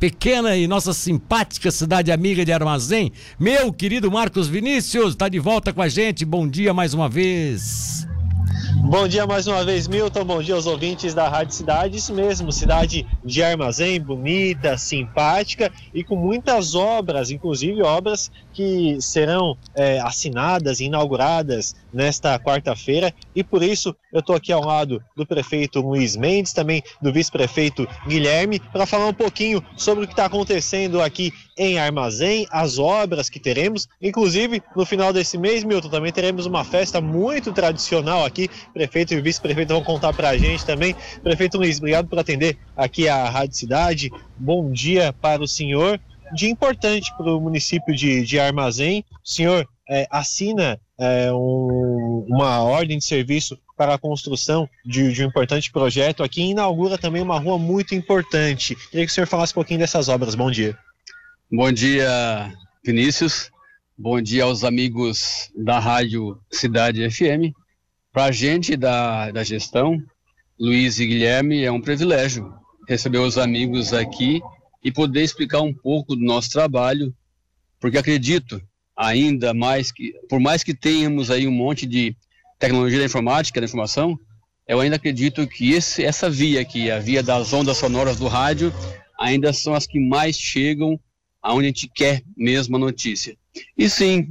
pequena e nossa simpática cidade amiga de Armazém. Meu querido Marcos Vinícius está de volta com a gente. Bom dia mais uma vez. Bom dia mais uma vez, Milton. Bom dia aos ouvintes da Rádio Cidade. Isso mesmo, cidade de armazém, bonita, simpática e com muitas obras, inclusive obras que serão é, assinadas inauguradas nesta quarta-feira. E por isso eu estou aqui ao lado do prefeito Luiz Mendes, também do vice-prefeito Guilherme, para falar um pouquinho sobre o que está acontecendo aqui em Armazém, as obras que teremos. Inclusive, no final desse mês, Milton, também teremos uma festa muito tradicional aqui. Prefeito e vice-prefeito vão contar para a gente também. Prefeito Luiz, obrigado por atender aqui a Rádio Cidade. Bom dia para o senhor dia importante para o município de, de Armazém. O senhor é, assina é, um, uma ordem de serviço para a construção de, de, um importante projeto aqui e inaugura também uma rua muito importante. Queria que o senhor falasse um pouquinho dessas obras. Bom dia. Bom dia, Vinícius. Bom dia aos amigos da Rádio Cidade FM. Para a gente da, da gestão, Luiz e Guilherme, é um privilégio receber os amigos aqui e poder explicar um pouco do nosso trabalho, porque acredito ainda mais que, por mais que tenhamos aí um monte de tecnologia da informática, da informação, eu ainda acredito que esse, essa via aqui, a via das ondas sonoras do rádio, ainda são as que mais chegam aonde a gente quer mesmo a notícia. E sim,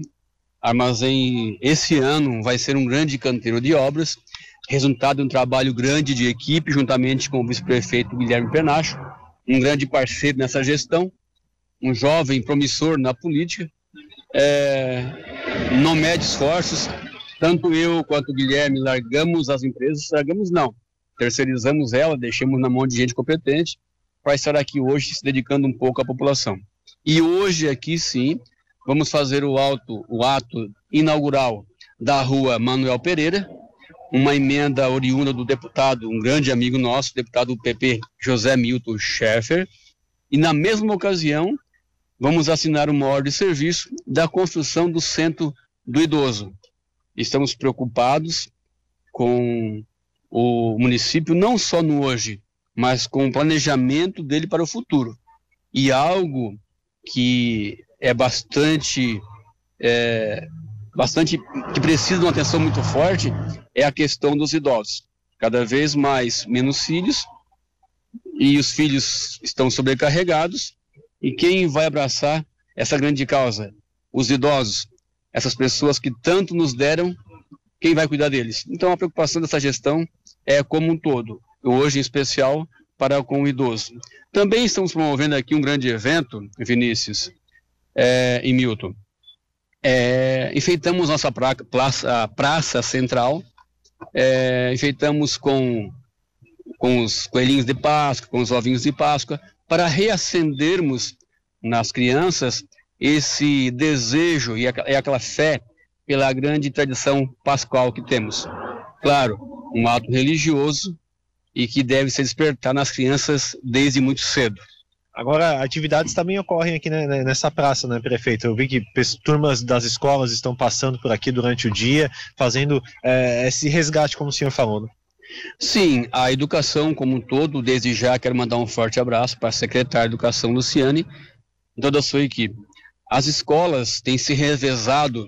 Armazém esse ano vai ser um grande canteiro de obras, resultado de um trabalho grande de equipe, juntamente com o vice-prefeito Guilherme Penacho, um grande parceiro nessa gestão, um jovem promissor na política, é, não mede esforços. Tanto eu quanto o Guilherme largamos as empresas, largamos não, terceirizamos ela, deixamos na mão de gente competente para estar aqui hoje se dedicando um pouco à população. E hoje aqui sim, vamos fazer o, o ato inaugural da rua Manuel Pereira, uma emenda oriunda do deputado, um grande amigo nosso, deputado do PP, José Milton Schaeffer, e na mesma ocasião vamos assinar uma ordem de serviço da construção do centro do idoso. Estamos preocupados com o município, não só no hoje, mas com o planejamento dele para o futuro. E algo que é bastante é, bastante que precisa de uma atenção muito forte é a questão dos idosos. Cada vez mais menos filhos e os filhos estão sobrecarregados e quem vai abraçar essa grande causa? Os idosos, essas pessoas que tanto nos deram, quem vai cuidar deles? Então a preocupação dessa gestão é como um todo, hoje em especial para com o idoso. Também estamos promovendo aqui um grande evento, Vinícius é, e Milton, é, enfeitamos nossa praça, praça central, é, enfeitamos com, com os coelhinhos de Páscoa, com os ovinhos de Páscoa, para reacendermos nas crianças esse desejo e aquela fé pela grande tradição pascual que temos. Claro, um ato religioso e que deve se despertar nas crianças desde muito cedo. Agora, atividades também ocorrem aqui né, né, nessa praça, né, prefeito? Eu vi que turmas das escolas estão passando por aqui durante o dia, fazendo é, esse resgate, como o senhor falou. Né? Sim, a educação como um todo, desde já quero mandar um forte abraço para a secretária de Educação, Luciane, e toda a sua equipe. As escolas têm se revezado,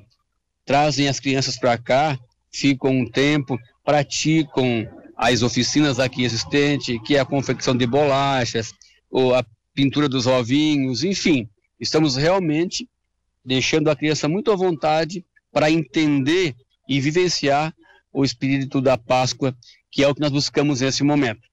trazem as crianças para cá, ficam um tempo, praticam as oficinas aqui existentes, que é a confecção de bolachas, ou a pintura dos ovinhos, enfim, estamos realmente deixando a criança muito à vontade para entender e vivenciar o espírito da Páscoa, que é o que nós buscamos nesse momento.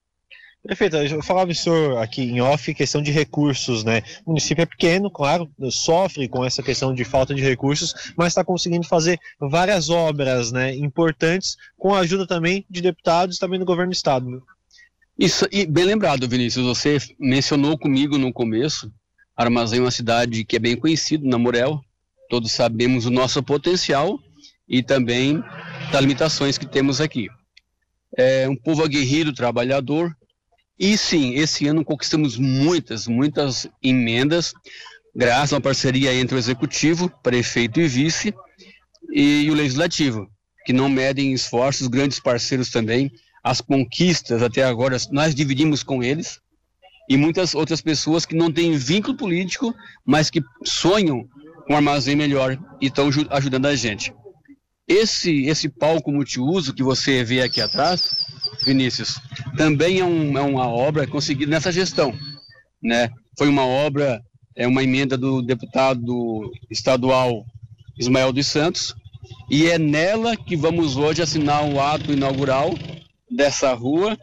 Prefeito, eu falava o senhor aqui em off, questão de recursos, né? O município é pequeno, claro, sofre com essa questão de falta de recursos, mas está conseguindo fazer várias obras, né, importantes, com a ajuda também de deputados também do governo do estado. Isso, e bem lembrado, Vinícius, você mencionou comigo no começo, Armazém é uma cidade que é bem conhecida na Morel, todos sabemos o nosso potencial e também das limitações que temos aqui. É um povo aguerrido, trabalhador, e sim, esse ano conquistamos muitas, muitas emendas, graças a uma parceria entre o executivo, prefeito e vice, e o legislativo, que não medem esforços, grandes parceiros também, as conquistas até agora nós dividimos com eles e muitas outras pessoas que não têm vínculo político, mas que sonham com um armazém melhor e estão ajudando a gente. Esse, esse palco multiuso que você vê aqui atrás, Vinícius, também é, um, é uma obra conseguida nessa gestão. Né? Foi uma obra, é uma emenda do deputado estadual Ismael dos Santos, e é nela que vamos hoje assinar o ato inaugural dessa rua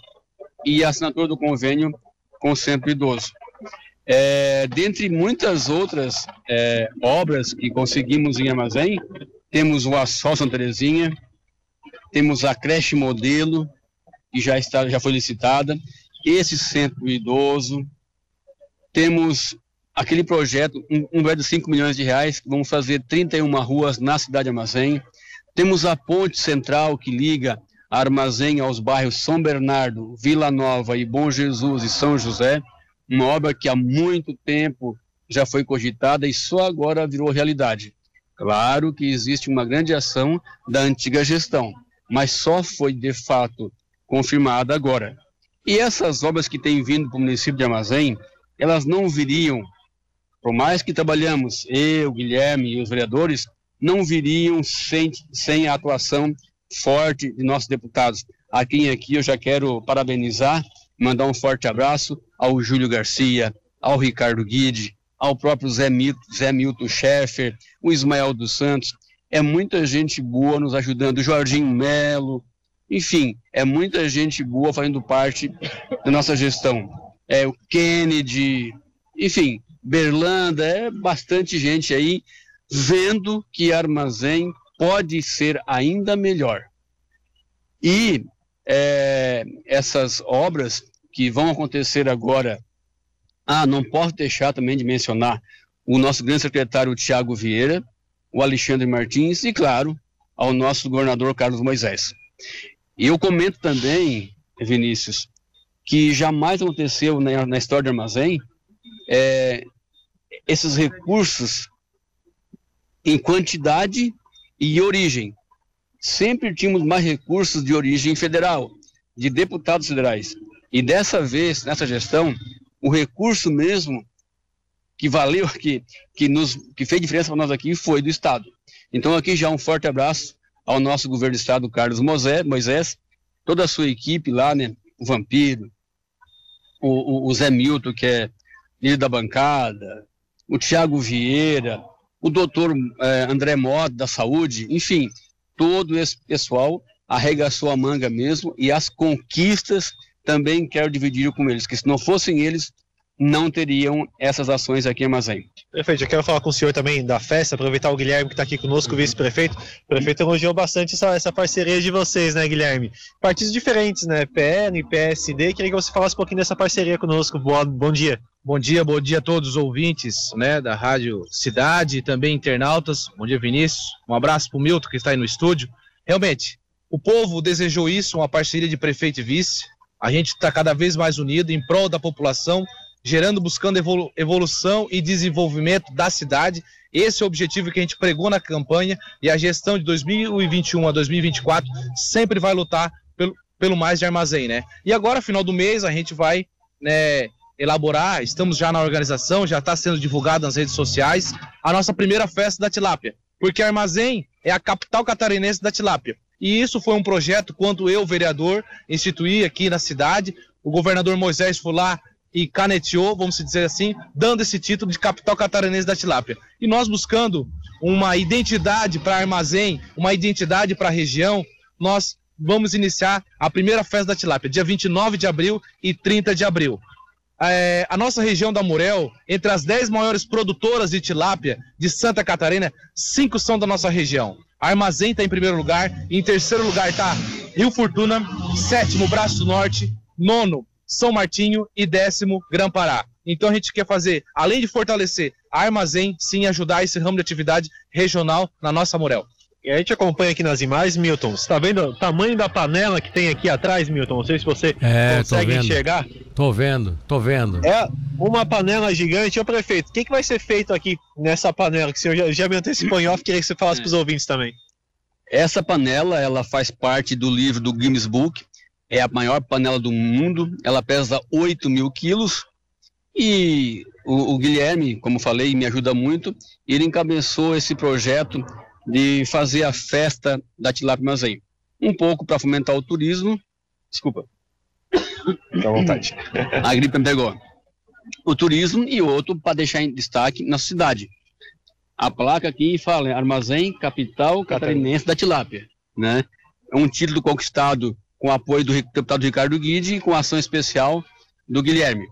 e a assinatura do convênio com o Centro Idoso. É, dentre muitas outras é, obras que conseguimos em Armazém, temos o Assol Santa Terezinha, temos a creche modelo, que já, está, já foi licitada, esse centro idoso, temos aquele projeto, um, um de 5 milhões de reais, que vamos fazer 31 ruas na cidade de Armazém, temos a ponte central que liga Armazém aos bairros São Bernardo, Vila Nova e Bom Jesus e São José, uma obra que há muito tempo já foi cogitada e só agora virou realidade. Claro que existe uma grande ação da antiga gestão, mas só foi de fato confirmada agora. E essas obras que têm vindo para o município de Armazém, elas não viriam, por mais que trabalhamos, eu, Guilherme e os vereadores, não viriam sem, sem a atuação forte de nossos deputados. A quem aqui eu já quero parabenizar, mandar um forte abraço ao Júlio Garcia, ao Ricardo Guide, ao próprio Zé Milton, Zé Milton Schaeffer, o Ismael dos Santos. É muita gente boa nos ajudando, o Jorginho Melo, enfim, é muita gente boa fazendo parte da nossa gestão. É o Kennedy, enfim, Berlanda, é bastante gente aí vendo que armazém pode ser ainda melhor. E é, essas obras que vão acontecer agora, ah, não posso deixar também de mencionar o nosso grande secretário Tiago Vieira, o Alexandre Martins e, claro, ao nosso governador Carlos Moisés. E eu comento também, Vinícius, que jamais aconteceu na, na história do armazém é, esses recursos em quantidade e origem. Sempre tínhamos mais recursos de origem federal, de deputados federais. E dessa vez, nessa gestão, o recurso mesmo que valeu, que, que, nos, que fez diferença para nós aqui, foi do Estado. Então, aqui já um forte abraço ao nosso governo do Estado, Carlos Moisés, toda a sua equipe lá, né? O Vampiro, o, o, o Zé Milton, que é líder da bancada, o Tiago Vieira, o doutor eh, André Mota, da saúde, enfim, todo esse pessoal arregaçou a manga mesmo e as conquistas também quero dividir com eles, que se não fossem eles, não teriam essas ações aqui em Armazém. Perfeito, eu quero falar com o senhor também da festa, aproveitar o Guilherme que está aqui conosco, o vice-prefeito. O prefeito elogiou bastante essa, essa, parceria de vocês, né, Guilherme? Partidos diferentes, né? PN, PSD. Queria que você falasse um pouquinho dessa parceria conosco. Boa, bom dia. Bom dia, bom dia a todos os ouvintes né, da Rádio Cidade e também internautas. Bom dia, Vinícius. Um abraço para o Milton, que está aí no estúdio. Realmente, o povo desejou isso, uma parceria de prefeito e vice. A gente está cada vez mais unido em prol da população gerando, buscando evolu evolução e desenvolvimento da cidade. Esse é o objetivo que a gente pregou na campanha e a gestão de 2021 a 2024 sempre vai lutar pelo, pelo mais de armazém, né? E agora, final do mês, a gente vai né, elaborar, estamos já na organização, já está sendo divulgado nas redes sociais, a nossa primeira festa da tilápia. Porque Armazém é a capital catarinense da tilápia. E isso foi um projeto quando eu, vereador, instituí aqui na cidade. O governador Moisés foi lá e caneteou, vamos dizer assim, dando esse título de capital catarinense da tilápia. E nós buscando uma identidade para armazém, uma identidade para a região, nós vamos iniciar a primeira festa da tilápia, dia 29 de abril e 30 de abril. É, a nossa região da Murel, entre as 10 maiores produtoras de tilápia de Santa Catarina, cinco são da nossa região. A Armazém está em primeiro lugar, em terceiro lugar está Rio Fortuna, sétimo Braço Norte, nono são Martinho e décimo Grã-Pará. Então a gente quer fazer, além de fortalecer a Armazém, sim ajudar esse ramo de atividade regional na nossa Morel. E a gente acompanha aqui nas imagens, Milton. Você está vendo o tamanho da panela que tem aqui atrás, Milton? Não sei se você é, consegue enxergar. Tô vendo, tô vendo. É uma panela gigante. Ô, prefeito, o que, que vai ser feito aqui nessa panela? Que o senhor já, já me antecipou em off, queria que você falasse é. para os ouvintes também. Essa panela, ela faz parte do livro do Guinness Book, é a maior panela do mundo, ela pesa 8 mil quilos E o, o, Guilherme, como falei, me ajuda muito. Ele encabeçou esse projeto de fazer a festa da tilápia armazém. Um pouco para fomentar o turismo. Desculpa. Fique à vontade. a gripe me pegou. O turismo e outro para deixar em destaque na cidade. A placa aqui fala Armazém Capital Catarinense da Tilápia. Né? É um título conquistado com apoio do deputado Ricardo Guide e com ação especial do Guilherme.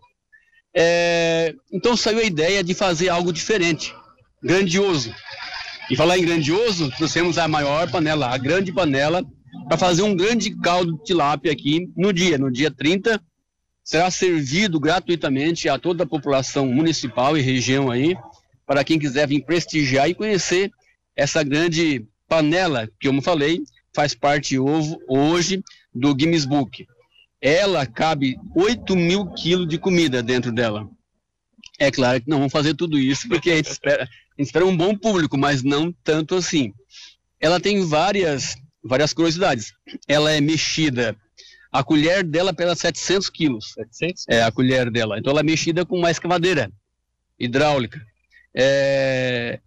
É, então saiu a ideia de fazer algo diferente, grandioso. E falar em grandioso, trouxemos a maior panela, a grande panela, para fazer um grande caldo de tilápia aqui no dia, no dia 30. Será servido gratuitamente a toda a população municipal e região aí, para quem quiser vir prestigiar e conhecer essa grande panela, que, como falei, faz parte hoje do Guinness Book ela cabe 8 mil quilos de comida dentro dela. É claro que não vamos fazer tudo isso, porque a gente espera, a gente espera um bom público, mas não tanto assim. Ela tem várias, várias curiosidades. Ela é mexida, a colher dela pesa 700 quilos. 700? É, a colher dela. Então ela é mexida com uma escavadeira hidráulica. É...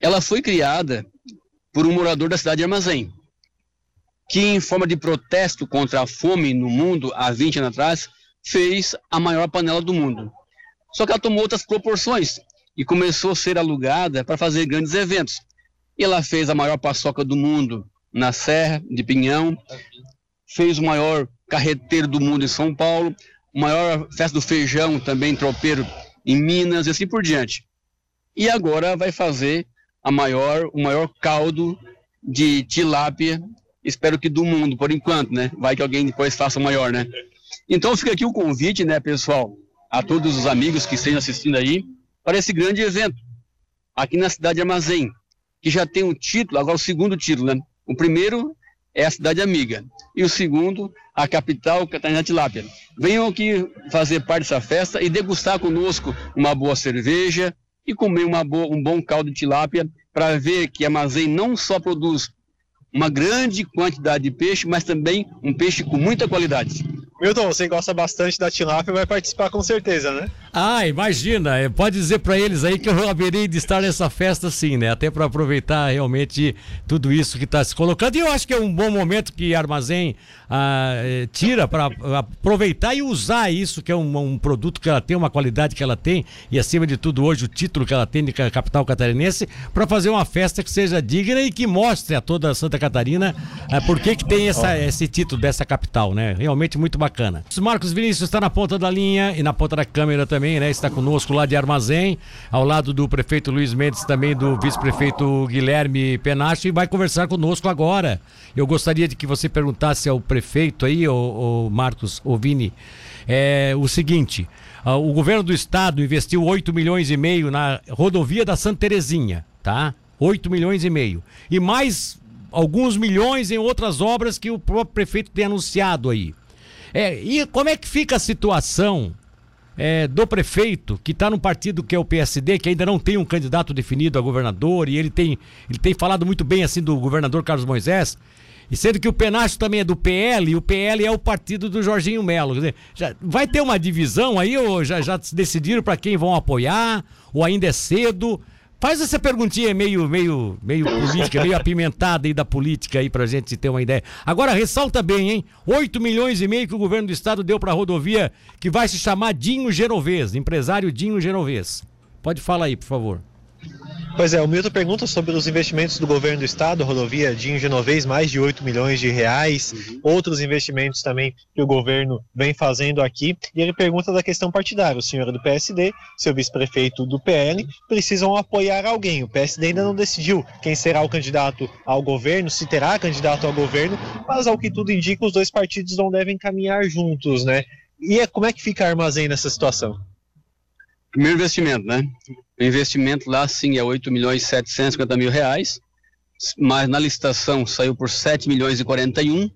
Ela foi criada por um morador da cidade de Armazém que, em forma de protesto contra a fome no mundo há 20 anos atrás, fez a maior panela do mundo. Só que ela tomou outras proporções e começou a ser alugada para fazer grandes eventos. E ela fez a maior paçoca do mundo na Serra de Pinhão, fez o maior carreteiro do mundo em São Paulo, o maior festa do feijão também tropeiro em Minas e assim por diante. E agora vai fazer a maior, o maior caldo de tilápia espero que do mundo, por enquanto, né? Vai que alguém depois faça maior, né? Então fica aqui o convite, né, pessoal, a todos os amigos que estejam assistindo aí, para esse grande evento, aqui na cidade de Armazém, que já tem um título, agora o segundo título, né? O primeiro é a cidade amiga, e o segundo, a capital Catarina Tilápia. Venham aqui fazer parte dessa festa e degustar conosco uma boa cerveja e comer uma boa, um bom caldo de tilápia para ver que Armazém não só produz uma grande quantidade de peixe, mas também um peixe com muita qualidade. Milton, você gosta bastante da tilápia, vai participar com certeza, né? Ah, imagina, é, pode dizer para eles aí que eu haverei de estar nessa festa sim, né? Até para aproveitar realmente tudo isso que está se colocando. E eu acho que é um bom momento que Armazém ah, eh, tira para aproveitar e usar isso, que é um, um, produto que ela tem, uma qualidade que ela tem, e acima de tudo hoje o título que ela tem de capital catarinense, para fazer uma festa que seja digna e que mostre a toda Santa Catarina ah, por que, que tem essa, esse título dessa capital, né? Realmente muito bacana bacana. Marcos Vinícius está na ponta da linha e na ponta da câmera também, né? Está conosco lá de Armazém, ao lado do prefeito Luiz Mendes, também do vice-prefeito Guilherme Penacho, e vai conversar conosco agora. Eu gostaria de que você perguntasse ao prefeito aí, o, Marcos, o Vini, é, o seguinte. Uh, o governo do estado investiu 8 milhões e meio na rodovia da Santa Terezinha, tá? 8 milhões e meio. E mais alguns milhões em outras obras que o próprio prefeito tem anunciado aí. É, e como é que fica a situação é, do prefeito, que está no partido que é o PSD, que ainda não tem um candidato definido a governador, e ele tem, ele tem falado muito bem assim do governador Carlos Moisés, e sendo que o Penacho também é do PL, e o PL é o partido do Jorginho Melo. Quer dizer, já, vai ter uma divisão aí, ou já, já decidiram para quem vão apoiar, ou ainda é cedo? Faz essa perguntinha meio, meio, meio política, meio apimentada aí da política aí pra gente ter uma ideia. Agora, ressalta bem, hein? 8 milhões e meio que o governo do estado deu pra rodovia que vai se chamar Dinho Genovês, empresário Dinho Genovês. Pode falar aí, por favor. Pois é, o Milton pergunta sobre os investimentos do governo do estado, rodovia Dinho Genovês, mais de 8 milhões de reais, uhum. outros investimentos também que o governo vem fazendo aqui, e ele pergunta da questão partidária, o senhor é do PSD, seu vice-prefeito do PL, precisam apoiar alguém, o PSD ainda não decidiu quem será o candidato ao governo, se terá candidato ao governo, mas ao que tudo indica, os dois partidos não devem caminhar juntos, né? E é, como é que fica a armazém nessa situação? Primeiro investimento, né? O investimento lá, sim, é 8 milhões e 750 mil reais, mas na licitação saiu por 7 milhões e 41,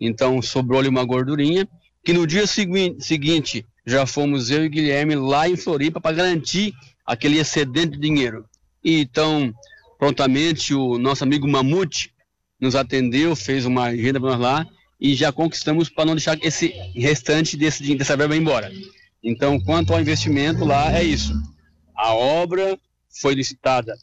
então sobrou-lhe uma gordurinha, que no dia segui seguinte já fomos eu e Guilherme lá em Floripa para garantir aquele excedente de dinheiro. E então, prontamente, o nosso amigo Mamute nos atendeu, fez uma agenda para nós lá e já conquistamos para não deixar esse restante desse, dessa verba embora. Então, quanto ao investimento lá, é isso. A obra foi licitada.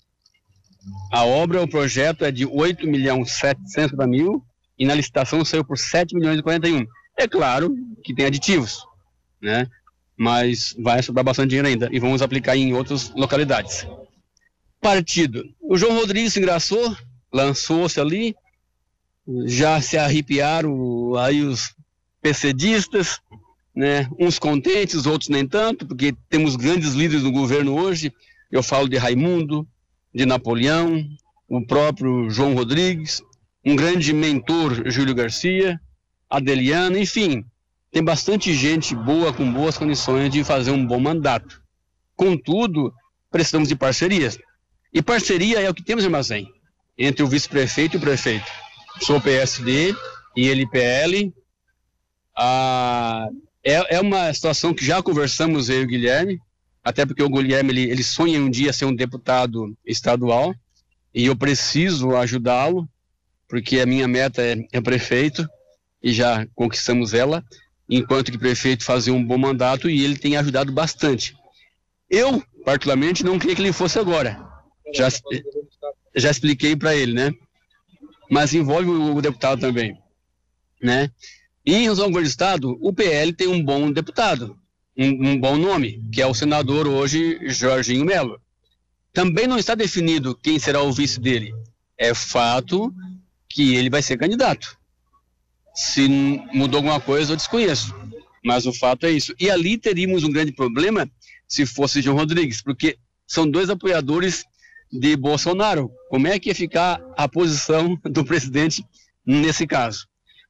A obra, o projeto é de 8 milhões 700 mil e na licitação saiu por 7 milhões e 41. É claro que tem aditivos, né? Mas vai sobrar bastante dinheiro ainda e vamos aplicar em outras localidades. Partido. O João Rodrigues se engraçou, lançou-se ali, já se arrepiaram aí os PCDistas, né? Uns contentes, outros nem tanto, porque temos grandes líderes no governo hoje. Eu falo de Raimundo, de Napoleão, o próprio João Rodrigues, um grande mentor, Júlio Garcia, Adeliano, enfim, tem bastante gente boa, com boas condições de fazer um bom mandato. Contudo, precisamos de parcerias. E parceria é o que temos em Armazém, entre o vice-prefeito e o prefeito. Sou PSD e ele PL. Ah, é, é uma situação que já conversamos eu e o Guilherme, até porque o Guilherme ele, ele sonha um dia ser um deputado estadual e eu preciso ajudá-lo, porque a minha meta é, é prefeito e já conquistamos ela, enquanto que prefeito fazer um bom mandato e ele tem ajudado bastante. Eu, particularmente, não queria que ele fosse agora. Já, já expliquei para ele, né? Mas envolve o, o deputado também, né? Em São Paulo do Estado, o PL tem um bom deputado, um, um bom nome, que é o senador hoje Jorginho Melo. Também não está definido quem será o vice dele. É fato que ele vai ser candidato. Se mudou alguma coisa, eu desconheço. Mas o fato é isso. E ali teríamos um grande problema se fosse João Rodrigues, porque são dois apoiadores de Bolsonaro. Como é que ia ficar a posição do presidente nesse caso?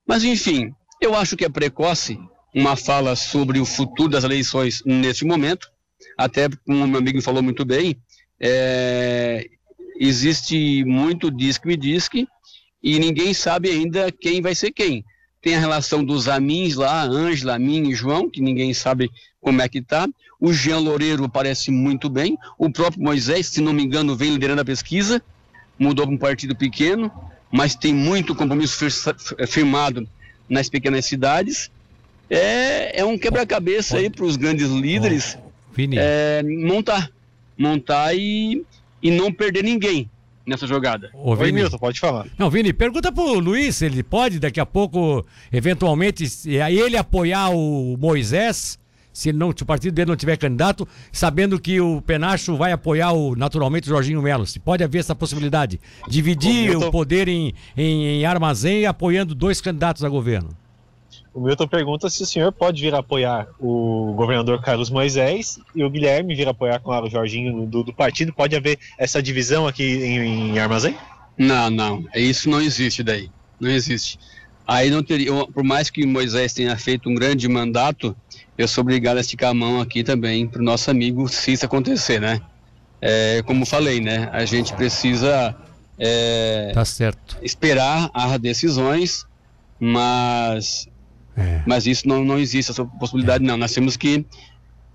Mas, enfim, eu acho que é precoce uma fala sobre o futuro das eleições neste momento, até como o meu amigo falou muito bem, é, existe muito disque-me-disque e ninguém sabe ainda quem vai ser quem. Tem a relação dos Amins lá, Ângela, Amin e João, que ninguém sabe como é que tá. O Jean Loureiro parece muito bem. O próprio Moisés, se não me engano, vem liderando a pesquisa. Mudou para um partido pequeno, mas tem muito compromisso firmado nas pequenas cidades. É, é um quebra-cabeça aí para os grandes líderes é, montar. Montar e, e não perder ninguém nessa jogada. Ô, Vini. Oi, Milton, pode falar. Não, Vini, pergunta pro Luiz se ele pode daqui a pouco, eventualmente, ele apoiar o Moisés, se, não, se o partido dele não tiver candidato, sabendo que o Penacho vai apoiar o, naturalmente o Jorginho Melo. Se pode haver essa possibilidade. Dividir o poder em, em, em armazém apoiando dois candidatos a governo. O Milton pergunta se o senhor pode vir apoiar o governador Carlos Moisés e o Guilherme vir apoiar com o Jorginho do, do partido. Pode haver essa divisão aqui em, em Armazém? Não, não. Isso não existe daí. Não existe. Aí não teria, por mais que Moisés tenha feito um grande mandato, eu sou obrigado a esticar a mão aqui também para o nosso amigo se isso acontecer, né? É, como falei, né? A gente precisa é, tá certo. esperar as decisões, mas é. Mas isso não, não existe, essa possibilidade é. não. Nós temos que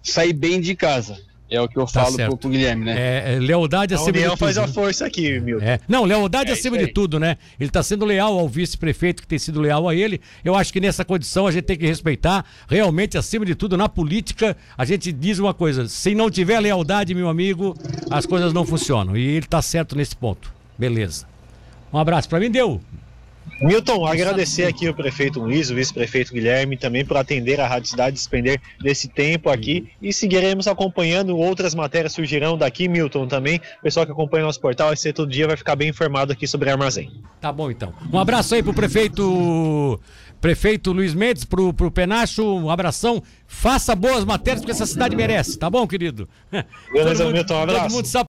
sair bem de casa. É o que eu tá falo pro, pro, Guilherme, né? É, é lealdade acima de tudo. faz a força aqui, Milton. É. Não, lealdade é acima de tudo, né? Ele está sendo leal ao vice-prefeito que tem sido leal a ele. Eu acho que nessa condição a gente tem que respeitar. Realmente, acima de tudo, na política, a gente diz uma coisa: se não tiver lealdade, meu amigo, as coisas não funcionam. E ele está certo nesse ponto. Beleza. Um abraço. Para mim deu. Milton, agradecer aqui o prefeito Luiz, o vice-prefeito Guilherme, também por atender a Rádio Cidade, despender desse tempo aqui e seguiremos acompanhando. Outras matérias surgirão daqui, Milton, também. O pessoal que acompanha nosso portal, vai ser todo dia, vai ficar bem informado aqui sobre armazém. Tá bom, então. Um abraço aí pro prefeito prefeito Luiz Mendes, pro, pro Penacho, um abração. Faça boas matérias, porque essa cidade merece, tá bom, querido? Beleza, Milton, um abraço. Todo mundo sabe